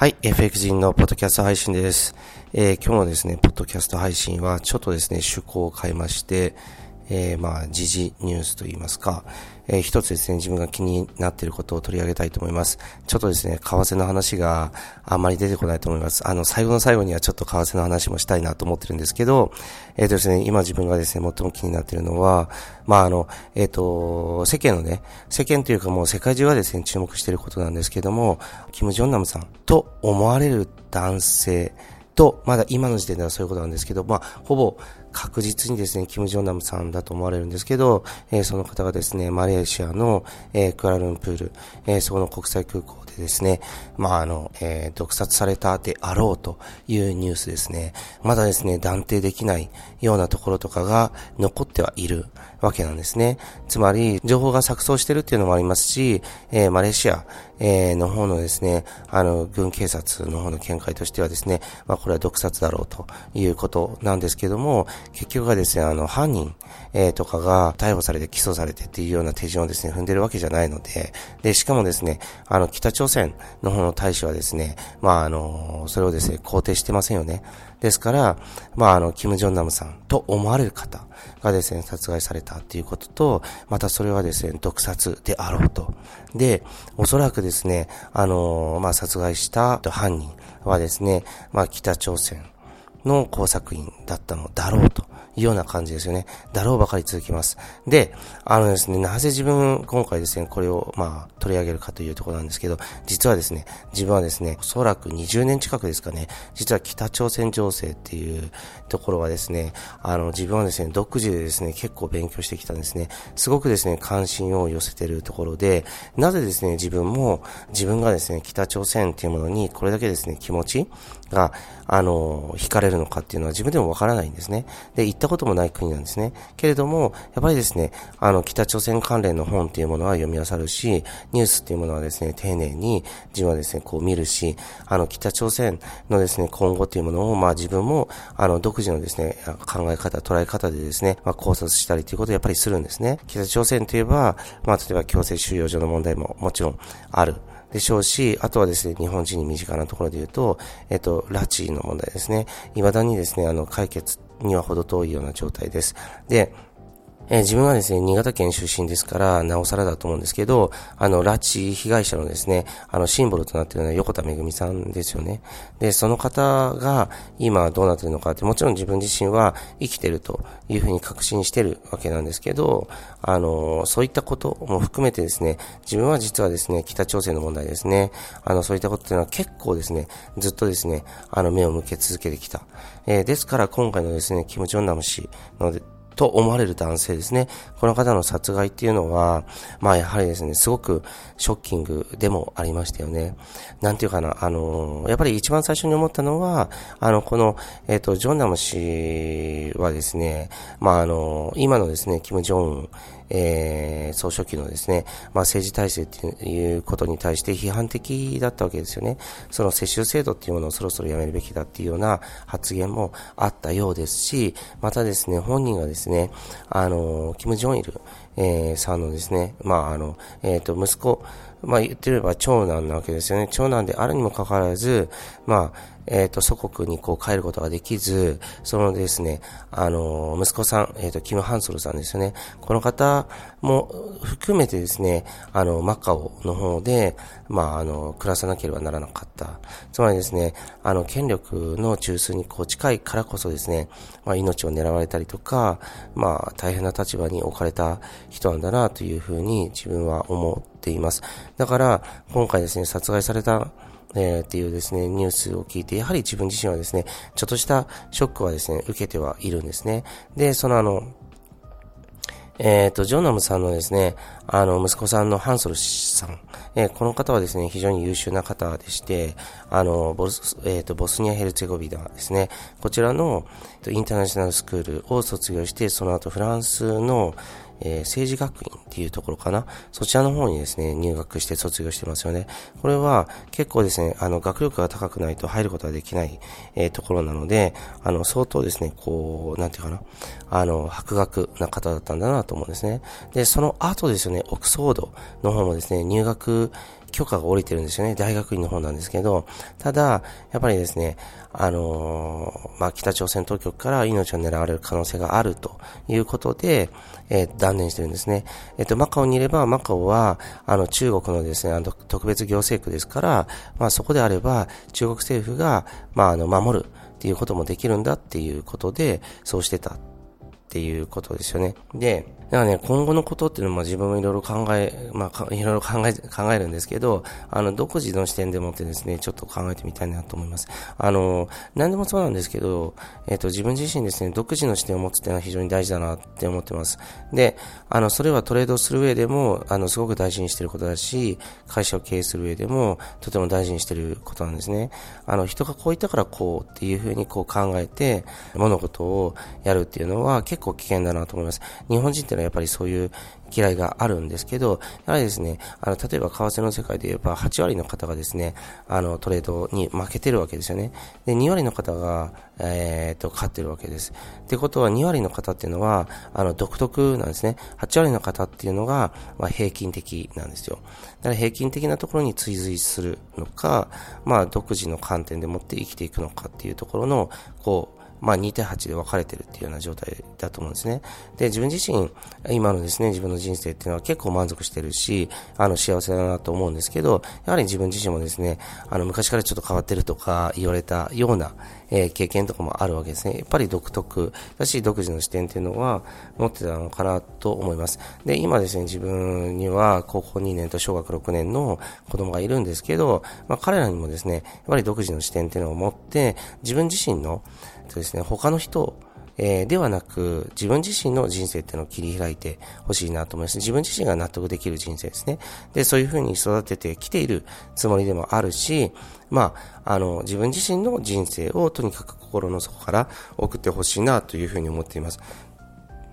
はい、FX 人のポッドキャスト配信です。えー、今日のですね、ポッドキャスト配信はちょっとですね、趣向を変えまして、えー、まあ、時事ニュースといいますか、えー、一つですね、自分が気になっていることを取り上げたいと思います。ちょっとですね、為替の話があんまり出てこないと思います。あの、最後の最後にはちょっと為替の話もしたいなと思ってるんですけど、えっ、ー、とですね、今自分がですね、最も気になっているのは、まあ、あの、えっ、ー、と、世間のね、世間というかもう世界中がですね、注目していることなんですけども、キム・ジョンナムさんと思われる男性、と、まだ今の時点ではそういうことなんですけど、まあ、ほぼ確実にですね、キム・ジョンナムさんだと思われるんですけど、えー、その方がですね、マレーシアの、えー、クアラルンプール、えー、そこの国際空港でですね、まあ、あの、えー、毒殺されたであろうというニュースですね。まだですね、断定できないようなところとかが残ってはいるわけなんですね。つまり、情報が錯綜してるっていうのもありますし、えー、マレーシア、えー、の方のですね、あの、軍警察の方の見解としてはですね、まあ、これは毒殺だろうということなんですけども、結局はですね、あの、犯人、えー、とかが逮捕されて起訴されてっていうような手順をですね、踏んでるわけじゃないので、で、しかもですね、あの、北朝鮮の方の大使はですね、まあ、あの、それをですね、肯定してませんよね。ですから、まあ、あの、キム・ジョンナムさんと思われる方がですね、殺害されたっていうことと、またそれはですね、毒殺であろうと。で、おそらくですね、あの、まあ、殺害した犯人はですね、まあ、北朝鮮の工作員だったのだろうと。いうような感じですよね。だろうばかり続きます。で、あのですね、なぜ自分、今回ですね、これを、まあ、取り上げるかというところなんですけど、実はですね、自分はですね、おそらく20年近くですかね、実は北朝鮮情勢っていうところはですね、あの、自分はですね、独自でですね、結構勉強してきたんですね。すごくですね、関心を寄せてるところで、なぜですね、自分も、自分がですね、北朝鮮っていうものに、これだけですね、気持ちが、あの、惹かれるのかっていうのは自分でもわからないんですね。で、行ったこともない国なんですね。けれども、やっぱりですね、あの、北朝鮮関連の本っていうものは読み漁るし、ニュースっていうものはですね、丁寧に自分はですね、こう見るし、あの、北朝鮮のですね、今後っていうものを、まあ自分も、あの、独自のですね、考え方、捉え方でですね、まあ考察したりということをやっぱりするんですね。北朝鮮といえば、まあ例えば強制収容所の問題ももちろんある。でしょうし、あとはですね、日本人に身近なところで言うと、えっと、拉致の問題ですね。未だにですね、あの、解決には程遠いような状態です。で、えー、自分はですね、新潟県出身ですから、なおさらだと思うんですけど、あの、拉致被害者のですね、あの、シンボルとなっているのは横田めぐみさんですよね。で、その方が今どうなっているのかって、もちろん自分自身は生きてるというふうに確信してるわけなんですけど、あの、そういったことも含めてですね、自分は実はですね、北朝鮮の問題ですね、あの、そういったことっていうのは結構ですね、ずっとですね、あの、目を向け続けてきた。えー、ですから今回のですね、キム・ジョンナム氏のと思われる男性ですね。この方の殺害っていうのは、まあやはりですね、すごくショッキングでもありましたよね。なんていうかな、あの、やっぱり一番最初に思ったのは、あの、この、えっ、ー、と、ジョンナム氏はですね、まああの、今のですね、キム・ジョン、えー、総書記のですね、まあ、政治体制ということに対して批判的だったわけですよね。その世襲制度っていうものをそろそろやめるべきだっていうような発言もあったようですし、またですね、本人がですね、あの、キム・ジョンイル、えー、さんのですね、まあ、あの、えっ、ー、と、息子、まあ言ってれば長男なわけですよね。長男であるにもかかわらず、まあ、えっ、ー、と、祖国にこう帰ることができず、そのですね、あの、息子さん、えっ、ー、と、キム・ハンソルさんですよね。この方も含めてですね、あの、マカオの方で、まあ、あの、暮らさなければならなかった。つまりですね、あの、権力の中枢にこう近いからこそですね、まあ、命を狙われたりとか、まあ、大変な立場に置かれた人なんだなというふうに自分は思ってています。だから、今回ですね、殺害されたえー、っていうですね、ニュースを聞いて、やはり自分自身はですね、ちょっとしたショックはですね、受けてはいるんですね。で、そのあの、えっ、ー、と、ジョンナムさんのですね、あの、息子さんのハンソルさん、えー、この方はですね、非常に優秀な方でして、あの、ボス、えっ、ー、と、ボスニア・ヘルツェゴビナですね、こちらの、インターナショナルスクールを卒業して、その後フランスの、えー、政治学院っていうところかな。そちらの方にですね、入学して卒業してますよね。これは結構ですね、あの、学力が高くないと入ることはできない、えー、ところなので、あの、相当ですね、こう、なんていうかな、あの、博学な方だったんだなと思うんですね。で、その後ですよね、オックスフォードの方もですね、入学許可が下りてるんですよね。大学院の方なんですけど、ただ、やっぱりですね、あのー、まあ、北朝鮮当局から命を狙われる可能性があるということで、えー、断念してるんですね。えっ、ー、と、マカオにいれば、マカオは、あの、中国のですね、あの、特別行政区ですから、まあ、そこであれば、中国政府が、まあ、あの、守るっていうこともできるんだっていうことで、そうしてたっていうことですよね。で、だからね、今後のことっていうのも自分もいろいろ考え、まあ、いろいろ考え、考えるんですけど、あの、独自の視点でもってですね、ちょっと考えてみたいなと思います。あの、何でもそうなんですけど、えっ、と、自分自身ですね、独自の視点を持つっていうのは非常に大事だなって思ってます。で、あの、それはトレードする上でも、あの、すごく大事にしてることだし、会社を経営する上でも、とても大事にしてることなんですね。あの、人がこう言ったからこうっていうふうにこう考えて、物事をやるっていうのは結構危険だなと思います。日本人ってのはやっぱりそういう嫌いがあるんですけど、やはりですね、あの、例えば為替の世界で言えば8割の方がですね、あの、トレードに負けてるわけですよね。で、2割の方が、えー、っと、勝ってるわけです。ってことは2割の方っていうのは、あの、独特なんですね。8割の方っていうのが、まあ、平均的なんですよ。だから平均的なところに追随するのか、まあ、独自の観点でもって生きていくのかっていうところの、こう、まあ、2対8で分かれてるっていうような状態だと思うんですね。で、自分自身、今のですね、自分の人生っていうのは結構満足してるし、あの、幸せだなと思うんですけど、やはり自分自身もですね、あの、昔からちょっと変わってるとか言われたような、えー、経験とかもあるわけですね。やっぱり独特だし、独自の視点っていうのは持ってたのかなと思います。で、今ですね、自分には高校2年と小学6年の子供がいるんですけど、まあ、彼らにもですね、やっぱり独自の視点っていうのを持って、自分自身の、とですね、他の人、えー、ではなく、自分自身の人生っていうのを切り開いてほしいなと思います。自分自身が納得できる人生ですね。で、そういうふうに育ててきているつもりでもあるし、まあ、あの、自分自身の人生をとにかく心の底から送ってほしいなというふうに思っています。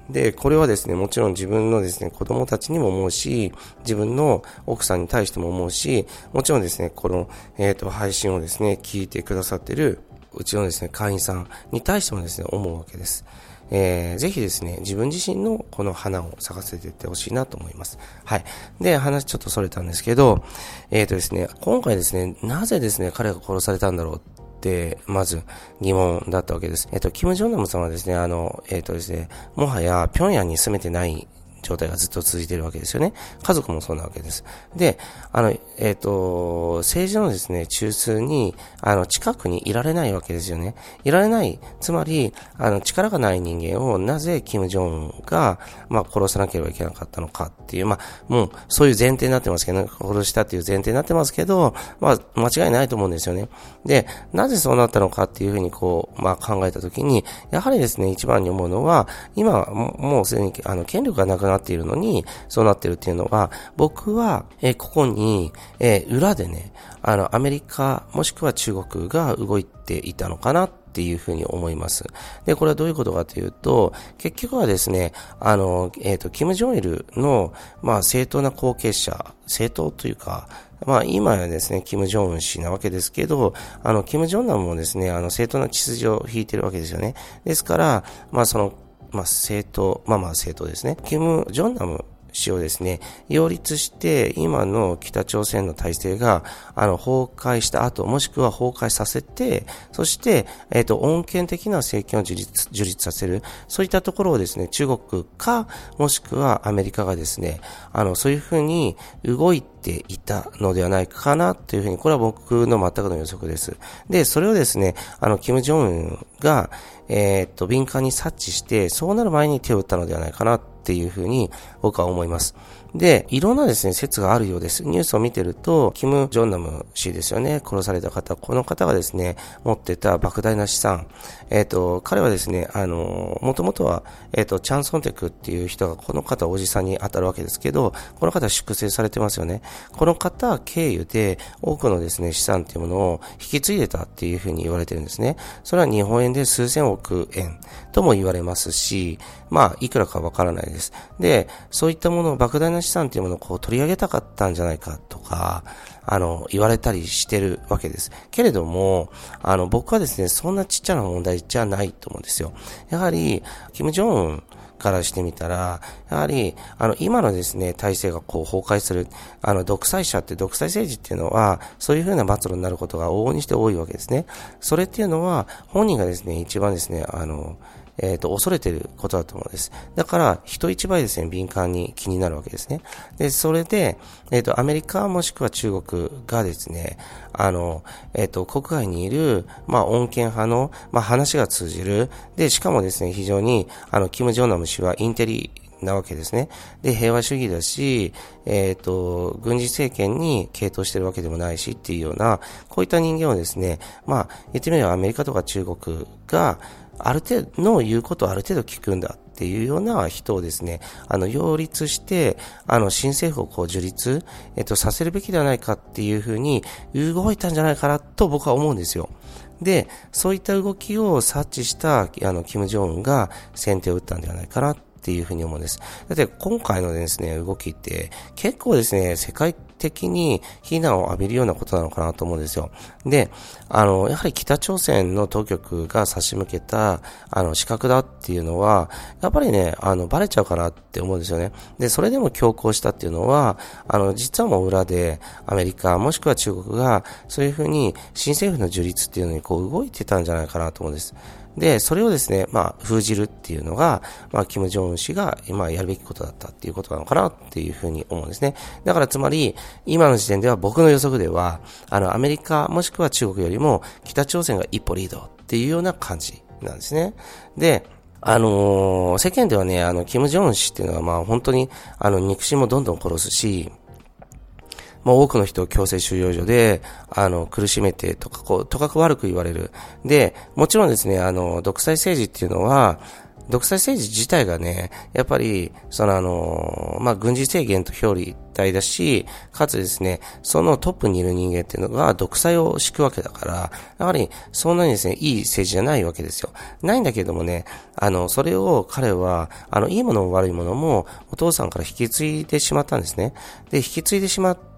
で、これはですね、もちろん自分のですね、子供たちにも思うし、自分の奥さんに対しても思うし、もちろんですね、この、えっ、ー、と、配信をですね、聞いてくださってるうちのですね、会員さんに対してもですね、思うわけです。えー、ぜひですね、自分自身のこの花を咲かせていってほしいなと思います。はい。で、話ちょっとそれたんですけど、えっ、ー、とですね、今回ですね、なぜですね、彼が殺されたんだろうって、まず疑問だったわけです。えっ、ー、と、キム・ジョンナムさんはですね、あの、えっ、ー、とですね、もはや平壌に住めてない状態がずっと続いているわけですよね。家族もそうなわけです。で、あの、えっ、ー、と、政治のですね、中枢に、あの、近くにいられないわけですよね。いられない。つまり、あの、力がない人間をなぜ、キム・ジョンが、まあ、殺さなければいけなかったのかっていう、まあ、もう、そういう前提になってますけど、ね、殺したっていう前提になってますけど、まあ、間違いないと思うんですよね。で、なぜそうなったのかっていうふうに、こう、まあ、考えたときに、やはりですね、一番に思うのは、今、もうすでに、あの、権力がなくなっているのに、そうなってるっていうのは、僕は、えー、ここに、えー、裏でね、あの、アメリカ、もしくは中国が動いていたのかなっていうふうに思います。で、これはどういうことかというと、結局はですね、あの、えっ、ー、と、キム・ジョンイルの、まあ、正当な後継者、正当というか、まあ今はですね、キム・ジョンウン氏なわけですけど、あの、キム・ジョンナムもですね、あの、正当な秩序を引いてるわけですよね。ですから、まあその、まあ、政党、まあまあ政党ですね。キム・ジョンナム氏をですね、擁立して、今の北朝鮮の体制が、あの、崩壊した後、もしくは崩壊させて、そして、えっ、ー、と、恩恵的な政権を樹立、樹立させる、そういったところをですね、中国か、もしくはアメリカがですね、あの、そういうふうに動いていたのではないかな、というふうに、これは僕の全くの予測です。で、それをですね、あの、キム・ジョンが、えー、っと、敏感に察知して、そうなる前に手を打ったのではないかなっていうふうに僕は思います。で、いろんなですね、説があるようです。ニュースを見てると、キム・ジョンナム氏ですよね、殺された方、この方がですね、持ってた莫大な資産、えっ、ー、と、彼はですね、あの、もともとは、えっ、ー、と、チャン・ソンテクっていう人が、この方、おじさんに当たるわけですけど、この方は粛清されてますよね。この方は経由で、多くのですね、資産っていうものを引き継いでたっていうふうに言われてるんですね。それは日本円で数千億円とも言われますし、まあ、いくらかわからないです。で、そういったものを、莫大な資産っていうものをこう取り上げたかったんじゃないかとか、あの、言われたりしてるわけです。けれども、あの、僕はですね、そんなちっちゃな問題じゃないと思うんですよ。やはり、キム・ジョンウンからしてみたら、やはり、あの、今のですね、体制がこう崩壊する、あの、独裁者って独裁政治っていうのは、そういうふうな末路になることが往々にして多いわけですね。それっていうのは、本人がですね、一番ですね、あの、えっ、ー、と、恐れてることだと思うんです。だから、人一倍ですね、敏感に気になるわけですね。で、それで、えっ、ー、と、アメリカもしくは中国がですね、あの、えっ、ー、と、国外にいる、まあ、穏健派の、まあ、話が通じる。で、しかもですね、非常に、あの、キム・ジョンナム氏はインテリなわけですね。で、平和主義だし、えっ、ー、と、軍事政権に傾倒してるわけでもないしっていうような、こういった人間をですね、まあ、言ってみればアメリカとか中国が、ある程度の言うことをある程度聞くんだっていうような人をですね、あの、擁立して、あの、新政府をこう樹立、えっと、させるべきではないかっていうふうに動いたんじゃないかなと僕は思うんですよ。で、そういった動きを察知した、あの、キム・ジョンが先手を打ったんではないかなっていうふうに思うんです。だって今回のですね、動きって結構ですね、世界的に非難を浴びるようなことなのかなと思うんですよ。で、あの、やはり北朝鮮の当局が差し向けた、あの、資格だっていうのは、やっぱりね、あの、バレちゃうかなって思うんですよね。で、それでも強行したっていうのは、あの、実はもう裏で、アメリカ、もしくは中国が、そういうふうに、新政府の樹立っていうのにこう動いてたんじゃないかなと思うんです。で、それをですね、まあ、封じるっていうのが、まあ、キム・ジョン氏が、今やるべきことだったっていうことなのかなっていうふうに思うんですね。だからつまり、今の時点では僕の予測では、あの、アメリカもしくは中国よりも北朝鮮が一歩リードっていうような感じなんですね。で、あのー、世間ではね、あの、キム・ジョンウン氏っていうのはまあ本当に、あの、肉親もどんどん殺すし、まあ、多くの人を強制収容所で、あの、苦しめてとか、こう、とかく悪く言われる。で、もちろんですね、あの、独裁政治っていうのは、独裁政治自体がね、やっぱり、そのあの、まあ、軍事制限と表裏一体だし、かつですね、そのトップにいる人間っていうのが独裁を敷くわけだから、やはり、そんなにですね、いい政治じゃないわけですよ。ないんだけどもね、あの、それを彼は、あの、いいものも悪いものも、お父さんから引き継いでしまったんですね。で、引き継いでしまって、て、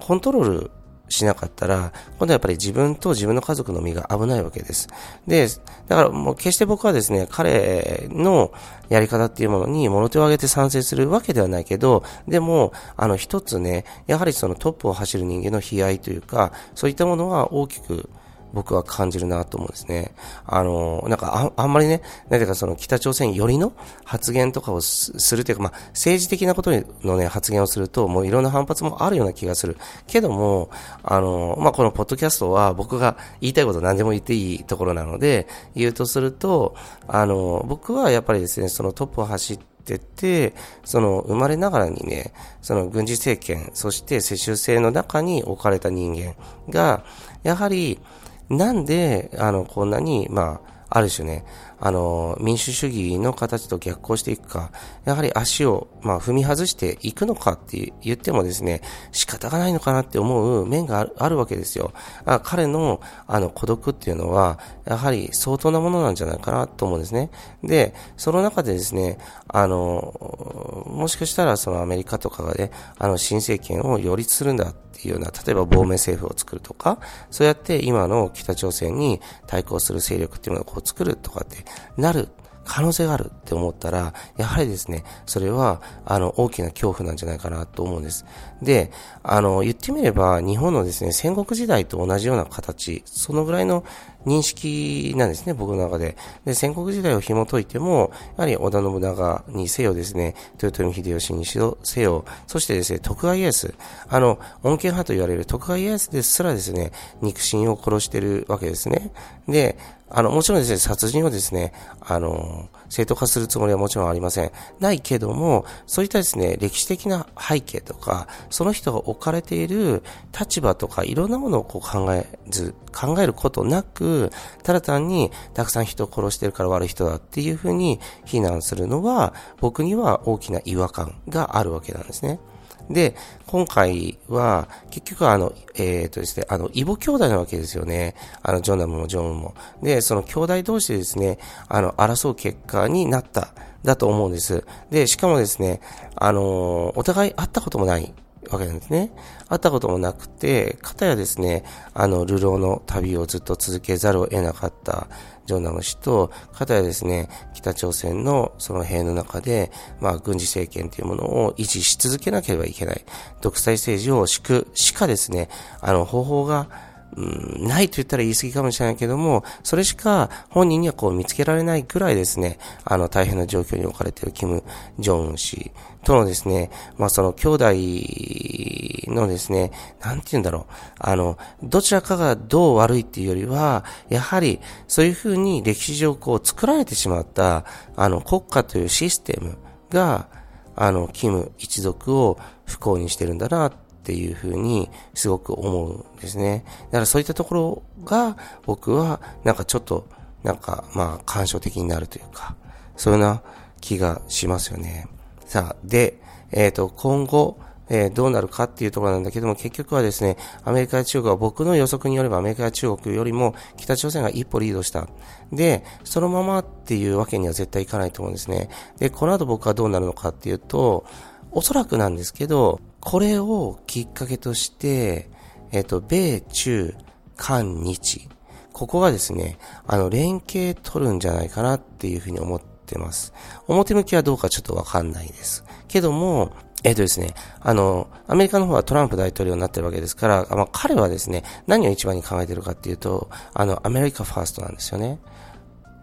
コントロールしなかったら、今度はやっぱり自分と自分の家族の身が危ないわけです。で、だからもう決して僕はですね、彼のやり方っていうものに物手を挙げて賛成するわけではないけど、でも、あの一つね、やはりそのトップを走る人間の悲哀というか、そういったものは大きく僕は感じるなと思うんですね。あの、なんかああんまりね、なんていうかその北朝鮮よりの発言とかをするというか、まあ、政治的なことのね、発言をすると、もういろんな反発もあるような気がする。けども、あの、まあ、このポッドキャストは僕が言いたいこと何でも言っていいところなので、言うとすると、あの、僕はやっぱりですね、そのトップを走って、てて、その生まれながらにね、その軍事政権、そして世襲制の中に置かれた人間が、やはり、なんで、あの、こんなに、まあ、ある種ね、あの、民主主義の形と逆行していくか、やはり足を、まあ、踏み外していくのかって言ってもですね、仕方がないのかなって思う面があるわけですよ。あ彼の、あの、孤独っていうのは、やはり相当なものなんじゃないかなと思うんですね。で、その中でですね、あの、もしかしたらそのアメリカとかがね、あの、新政権を擁立するんだっていうような、例えば亡命政府を作るとか、そうやって今の北朝鮮に対抗する勢力っていうものをこう作るとかってなる可能性があるって思ったら、やはりですね、それは、あの、大きな恐怖なんじゃないかなと思うんです。で、あの、言ってみれば、日本のですね、戦国時代と同じような形、そのぐらいの認識なんですね、僕の中で。で、戦国時代を紐解いても、やはり織田信長にせよですね、豊臣秀吉にしろせよ、そしてですね、徳川家康、あの、恩恵派と言われる徳川家康ですらですね、肉親を殺してるわけですね。で、あの、もちろんですね、殺人をですね、あ、の、正当化するつもりはもちろんありません。ないけども、そういったですね、歴史的な背景とか、その人が置かれている立場とか、いろんなものをこう考えず、考えることなく、ただ単に、たくさん人を殺してるから悪い人だっていうふうに非難するのは、僕には大きな違和感があるわけなんですね。で、今回は、結局あの、えっ、ー、とですね、あの、異母兄弟なわけですよね。あの、ジョナムもジョンも。で、その兄弟同士でですね、あの、争う結果になった、だと思うんです。で、しかもですね、あの、お互い会ったこともないわけなんですね。会ったこともなくて、かたやですね、あの、流浪の旅をずっと続けざるを得なかったジョンナム氏と、かたやですね、北朝鮮のその兵の中で、まあ、軍事政権というものを維持し続けなければいけない。独裁政治を敷くしかですね、あの、方法が、うん、ないと言ったら言い過ぎかもしれないけども、それしか本人にはこう見つけられないぐらいですね、あの大変な状況に置かれているキム・ジョンウン氏とのですね、まあその兄弟のですね、なんて言うんだろう、あの、どちらかがどう悪いっていうよりは、やはりそういうふうに歴史上こう作られてしまった、あの国家というシステムが、あの、キム一族を不幸にしてるんだなっていうふうにすごく思うんですね。だからそういったところが僕はなんかちょっとなんかまあ感傷的になるというか、そういうような気がしますよね。さあ、で、えっ、ー、と、今後、えー、どうなるかっていうところなんだけども、結局はですね、アメリカや中国は僕の予測によればアメリカや中国よりも北朝鮮が一歩リードした。で、そのままっていうわけには絶対いかないと思うんですね。で、この後僕はどうなるのかっていうと、おそらくなんですけど、これをきっかけとして、えっ、と、米中韓日、ここがですね、あの、連携取るんじゃないかなっていうふうに思ってます。表向きはどうかちょっとわかんないです。けども、えっ、とですね、あの、アメリカの方はトランプ大統領になってるわけですから、まあ、彼はですね、何を一番に考えてるかっていうと、あの、アメリカファーストなんですよね。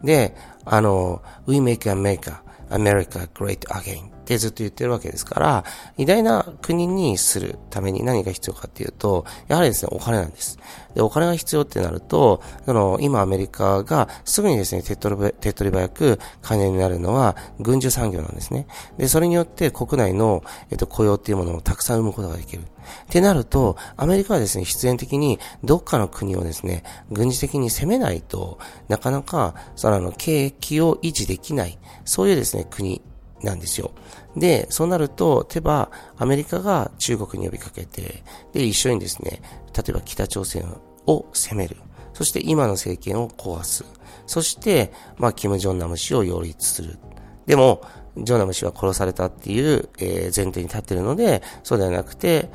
で、あの、We make America, America great again ってずっと言ってるわけですから、偉大な国にするために何が必要かっていうと、やはりですね、お金なんです。で、お金が必要ってなると、その、今アメリカがすぐにですね、手っ取りっ取り早く金になるのは軍需産業なんですね。で、それによって国内の、えっと、雇用っていうものをたくさん生むことができる。ってなると、アメリカはですね、必然的にどっかの国をですね、軍事的に攻めないとなかなか、その、あの、景気を維持できない、そういうですね、国なんですよ。で、そうなると、手ば、アメリカが中国に呼びかけて、で、一緒にですね、例えば北朝鮮を攻める。そして今の政権を壊す。そして、まあ、キム・ジョンナム氏を擁立する。でも、ジョンナム氏は殺されたっていう、えー、前提に立ってるので、そうではなくて、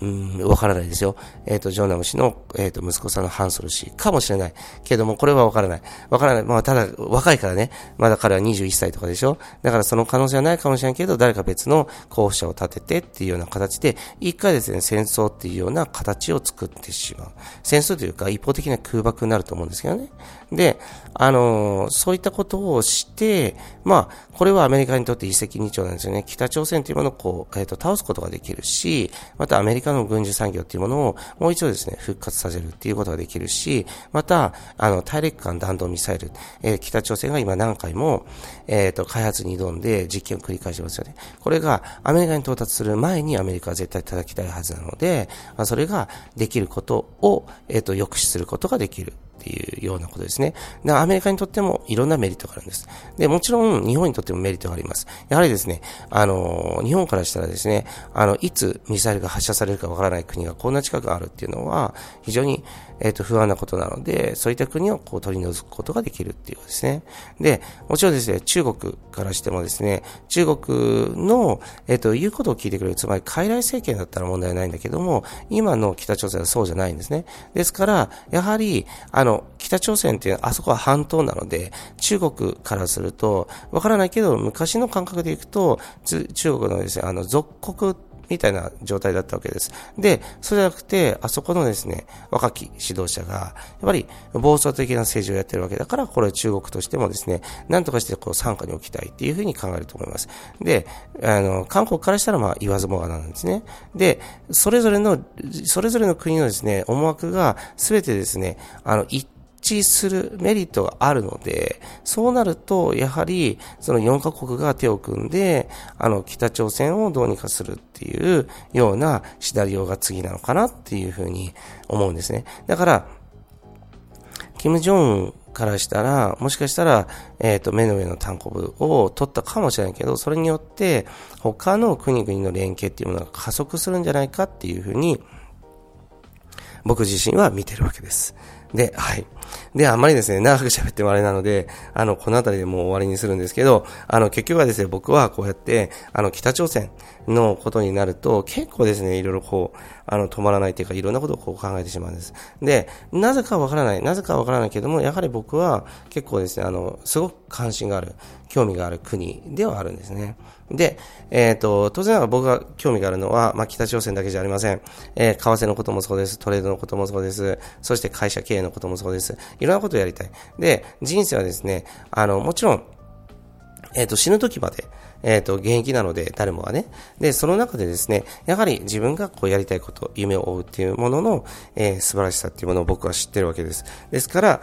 うん、わからないですよ。えっ、ー、と、ジョンナム氏の、えっ、ー、と、息子さんのハンソル氏かもしれない。けども、これはわからない。わからない。まあ、ただ、若いからね。まだ彼は21歳とかでしょだからその可能性はないかもしれないけど、誰か別の候補者を立ててっていうような形で、一回ですね、戦争っていうような形を作ってしまう。戦争というか、一方的な空爆になると思うんですけどね。で、あのー、そういったことをして、まあ、これはアメリカにとって一石二鳥なんですよね。北朝鮮というものをこう、えっ、ー、と、倒すことができるし、またアメリカの軍需産業というものをもう一度ですね、復活させるっていうことができるし、また、あの、大陸間弾道ミサイル、えー、北朝鮮が今何回も、えっ、と、開発に挑んで実験を繰り返してますよね。これがアメリカに到達する前にアメリカは絶対叩きたいはずなので、まあ、それができることを、えっ、と、抑止することができる。ていうようなことですね。で、アメリカにとってもいろんなメリットがあるんです。で、もちろん日本にとってもメリットがあります。やはりですね、あの、日本からしたらですね、あの、いつミサイルが発射されるかわからない国がこんな近くあるっていうのは、非常に、えっ、と、不安なことなので、そういった国をこう取り除くことができるっていうことですね。で、もちろんですね、中国からしてもですね、中国の、えっ、と、言うことを聞いてくれる、つまり、傀儡政権だったら問題ないんだけども、今の北朝鮮はそうじゃないんですね。ですから、やはり、あの、北朝鮮っていうあそこは半島なので、中国からすると、わからないけど、昔の感覚でいくと、中国のですね、あの、属国みたいな状態だったわけです。で、そうじゃなくて、あそこのですね、若き指導者が、やっぱり暴走的な政治をやってるわけだから、これは中国としてもですね、なんとかしてこう参加に置きたいっていうふうに考えると思います。で、あの、韓国からしたらまあ言わずもがなんですね。で、それぞれの、それぞれの国のですね、思惑が全てですね、あの、一致するメリットがあるので、そうなると、やはり、その4カ国が手を組んで、あの、北朝鮮をどうにかするっていうようなシナリオが次なのかなっていうふうに思うんですね。だから、キム・ジョンからしたら、もしかしたら、えっ、ー、と、目の上の単行部を取ったかもしれないけど、それによって、他の国々の連携っていうものが加速するんじゃないかっていうふうに、僕自身は見てるわけです。で、はい。で、あんまりですね、長く喋ってもあれなので、あの、この辺りでもう終わりにするんですけど、あの、結局はですね、僕はこうやって、あの、北朝鮮のことになると、結構ですね、いろいろこう、あの、止まらないというか、いろんなことをこう考えてしまうんです。で、なぜかわからない、なぜかわからないけども、やはり僕は結構ですね、あの、すごく関心がある、興味がある国ではあるんですね。で、えっ、ー、と、当然は僕が興味があるのは、まあ、北朝鮮だけじゃありません。えー、為替のこともそうです。トレードのこともそうです。そして会社経営のこともそうです。いろんなことをやりたい。で、人生はですね、あの、もちろん、えっ、ー、と、死ぬ時まで、えっ、ー、と、現役なので、誰もがね。で、その中でですね、やはり自分がこうやりたいこと、夢を追うっていうものの、えー、素晴らしさっていうものを僕は知ってるわけです。ですから、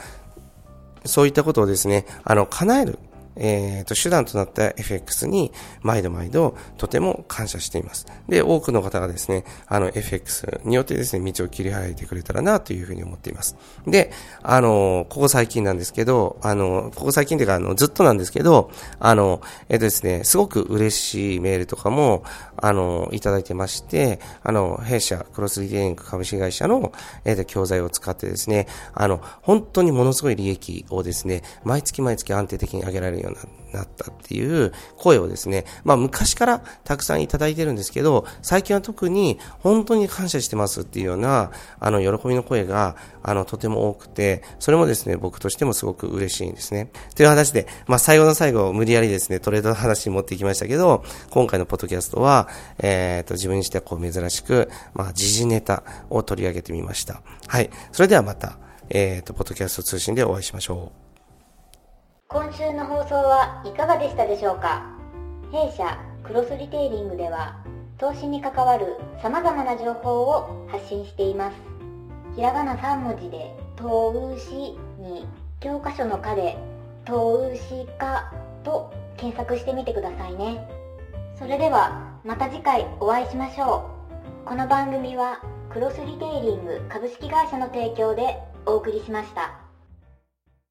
そういったことをですね、あの、叶える。えー、と、手段となった FX に毎度毎度とても感謝しています。で、多くの方がですね、あの FX によってですね、道を切り開いてくれたらなというふうに思っています。で、あの、ここ最近なんですけど、あの、ここ最近というか、あの、ずっとなんですけど、あの、えっ、ー、とですね、すごく嬉しいメールとかも、あの、いただいてまして、あの、弊社、クロスリテイリング株式会社の、えっ、ー、と、教材を使ってですね、あの、本当にものすごい利益をですね、毎月毎月安定的に上げられるような、なったっていう声をですね、まあ昔からたくさんいただいてるんですけど、最近は特に本当に感謝してますっていうような、あの、喜びの声が、あの、とても多くて、それもですね、僕としてもすごく嬉しいんですね。という話で、まあ最後の最後、無理やりですね、トレードの話に持っていきましたけど、今回のポッドキャストは、えっ、ー、と、自分にしてはこう珍しく、まあ時事ネタを取り上げてみました。はい。それではまた、えっ、ー、と、ポッドキャスト通信でお会いしましょう。今週の放送はいかがでしたでしょうか？弊社クロスリテイリングでは投資に関わる様々な情報を発信しています。ひらがな3文字で投資に教科書の課で投資家と検索してみてくださいね。それではまた次回お会いしましょう。この番組はクロスリテイリング株式会社の提供でお送りしました。